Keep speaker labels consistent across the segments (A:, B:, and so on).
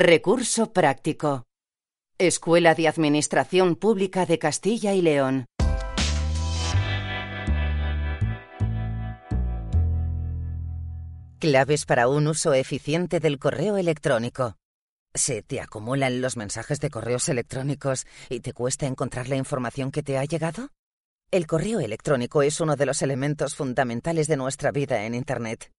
A: Recurso práctico. Escuela de Administración Pública de Castilla y León. Claves para un uso eficiente del correo electrónico. ¿Se te acumulan los mensajes de correos electrónicos y te cuesta encontrar la información que te ha llegado? El correo electrónico es uno de los elementos fundamentales de nuestra vida en Internet.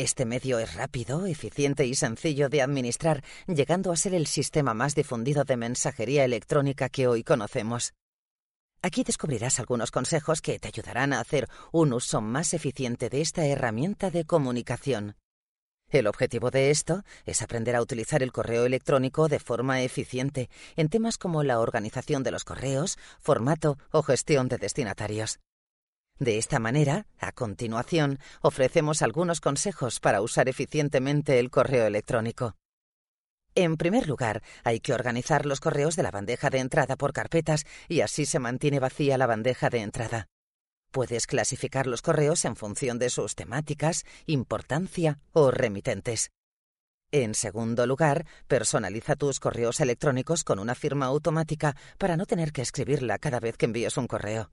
A: Este medio es rápido, eficiente y sencillo de administrar, llegando a ser el sistema más difundido de mensajería electrónica que hoy conocemos. Aquí descubrirás algunos consejos que te ayudarán a hacer un uso más eficiente de esta herramienta de comunicación. El objetivo de esto es aprender a utilizar el correo electrónico de forma eficiente en temas como la organización de los correos, formato o gestión de destinatarios. De esta manera, a continuación, ofrecemos algunos consejos para usar eficientemente el correo electrónico. En primer lugar, hay que organizar los correos de la bandeja de entrada por carpetas y así se mantiene vacía la bandeja de entrada. Puedes clasificar los correos en función de sus temáticas, importancia o remitentes. En segundo lugar, personaliza tus correos electrónicos con una firma automática para no tener que escribirla cada vez que envíes un correo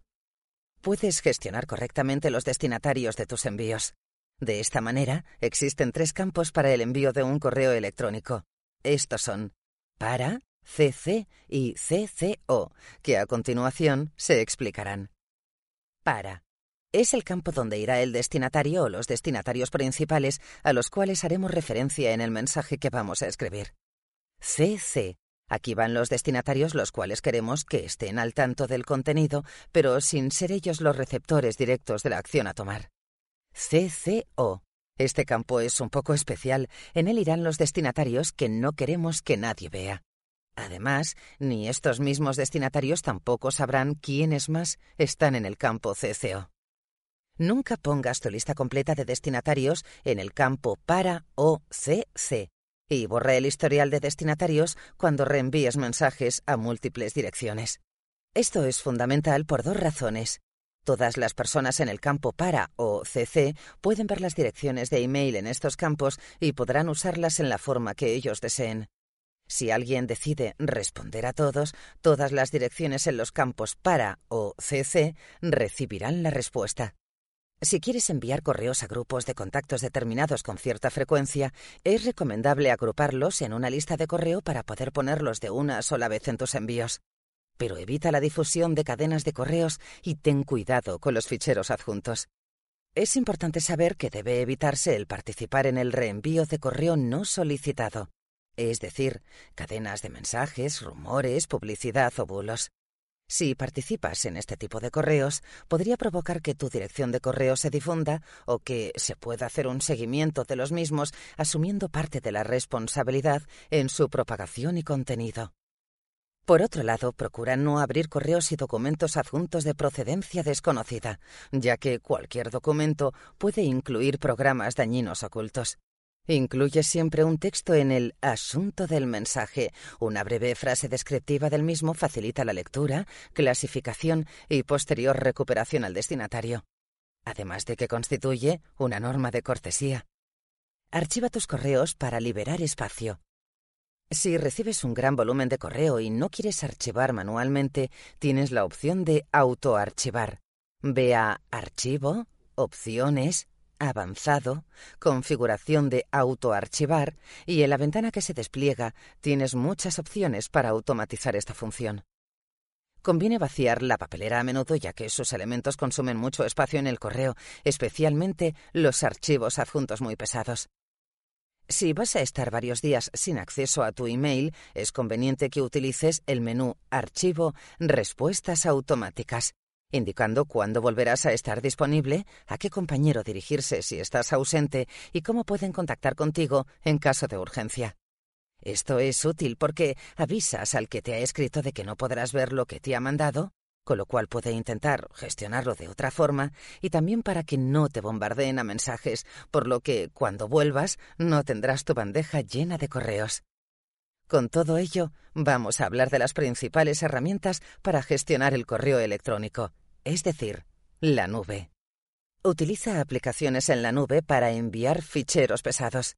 A: puedes gestionar correctamente los destinatarios de tus envíos. De esta manera, existen tres campos para el envío de un correo electrónico. Estos son para, CC y CCO, que a continuación se explicarán. Para. Es el campo donde irá el destinatario o los destinatarios principales a los cuales haremos referencia en el mensaje que vamos a escribir. CC Aquí van los destinatarios los cuales queremos que estén al tanto del contenido, pero sin ser ellos los receptores directos de la acción a tomar. CCO. Este campo es un poco especial. En él irán los destinatarios que no queremos que nadie vea. Además, ni estos mismos destinatarios tampoco sabrán quiénes más están en el campo CCO. Nunca pongas tu lista completa de destinatarios en el campo para o CC, y borra el historial de destinatarios cuando reenvíes mensajes a múltiples direcciones. Esto es fundamental por dos razones. Todas las personas en el campo para o CC pueden ver las direcciones de email en estos campos y podrán usarlas en la forma que ellos deseen. Si alguien decide responder a todos, todas las direcciones en los campos para o CC recibirán la respuesta. Si quieres enviar correos a grupos de contactos determinados con cierta frecuencia, es recomendable agruparlos en una lista de correo para poder ponerlos de una sola vez en tus envíos. Pero evita la difusión de cadenas de correos y ten cuidado con los ficheros adjuntos. Es importante saber que debe evitarse el participar en el reenvío de correo no solicitado, es decir, cadenas de mensajes, rumores, publicidad o bulos. Si participas en este tipo de correos, podría provocar que tu dirección de correo se difunda o que se pueda hacer un seguimiento de los mismos asumiendo parte de la responsabilidad en su propagación y contenido. Por otro lado, procura no abrir correos y documentos adjuntos de procedencia desconocida, ya que cualquier documento puede incluir programas dañinos ocultos. Incluye siempre un texto en el asunto del mensaje. Una breve frase descriptiva del mismo facilita la lectura, clasificación y posterior recuperación al destinatario. Además de que constituye una norma de cortesía. Archiva tus correos para liberar espacio. Si recibes un gran volumen de correo y no quieres archivar manualmente, tienes la opción de autoarchivar. Ve a Archivo, Opciones, avanzado, configuración de autoarchivar y en la ventana que se despliega tienes muchas opciones para automatizar esta función. Conviene vaciar la papelera a menudo ya que sus elementos consumen mucho espacio en el correo, especialmente los archivos adjuntos muy pesados. Si vas a estar varios días sin acceso a tu email, es conveniente que utilices el menú Archivo Respuestas automáticas indicando cuándo volverás a estar disponible, a qué compañero dirigirse si estás ausente y cómo pueden contactar contigo en caso de urgencia. Esto es útil porque avisas al que te ha escrito de que no podrás ver lo que te ha mandado, con lo cual puede intentar gestionarlo de otra forma, y también para que no te bombardeen a mensajes, por lo que cuando vuelvas no tendrás tu bandeja llena de correos. Con todo ello, vamos a hablar de las principales herramientas para gestionar el correo electrónico, es decir, la nube. Utiliza aplicaciones en la nube para enviar ficheros pesados.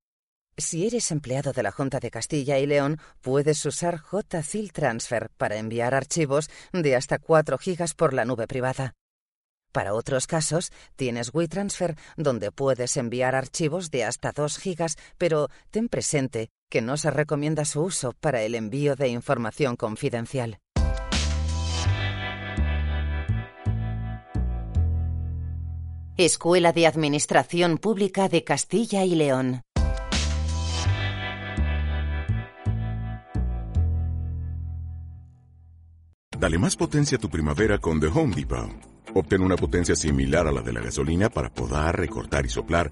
A: Si eres empleado de la Junta de Castilla y León, puedes usar JCIL Transfer para enviar archivos de hasta 4 gigas por la nube privada. Para otros casos, tienes WeTransfer, donde puedes enviar archivos de hasta 2 gigas, pero ten presente que no se recomienda su uso para el envío de información confidencial. Escuela de Administración Pública de Castilla y León.
B: Dale más potencia a tu primavera con The Home Depot. Obtén una potencia similar a la de la gasolina para podar, recortar y soplar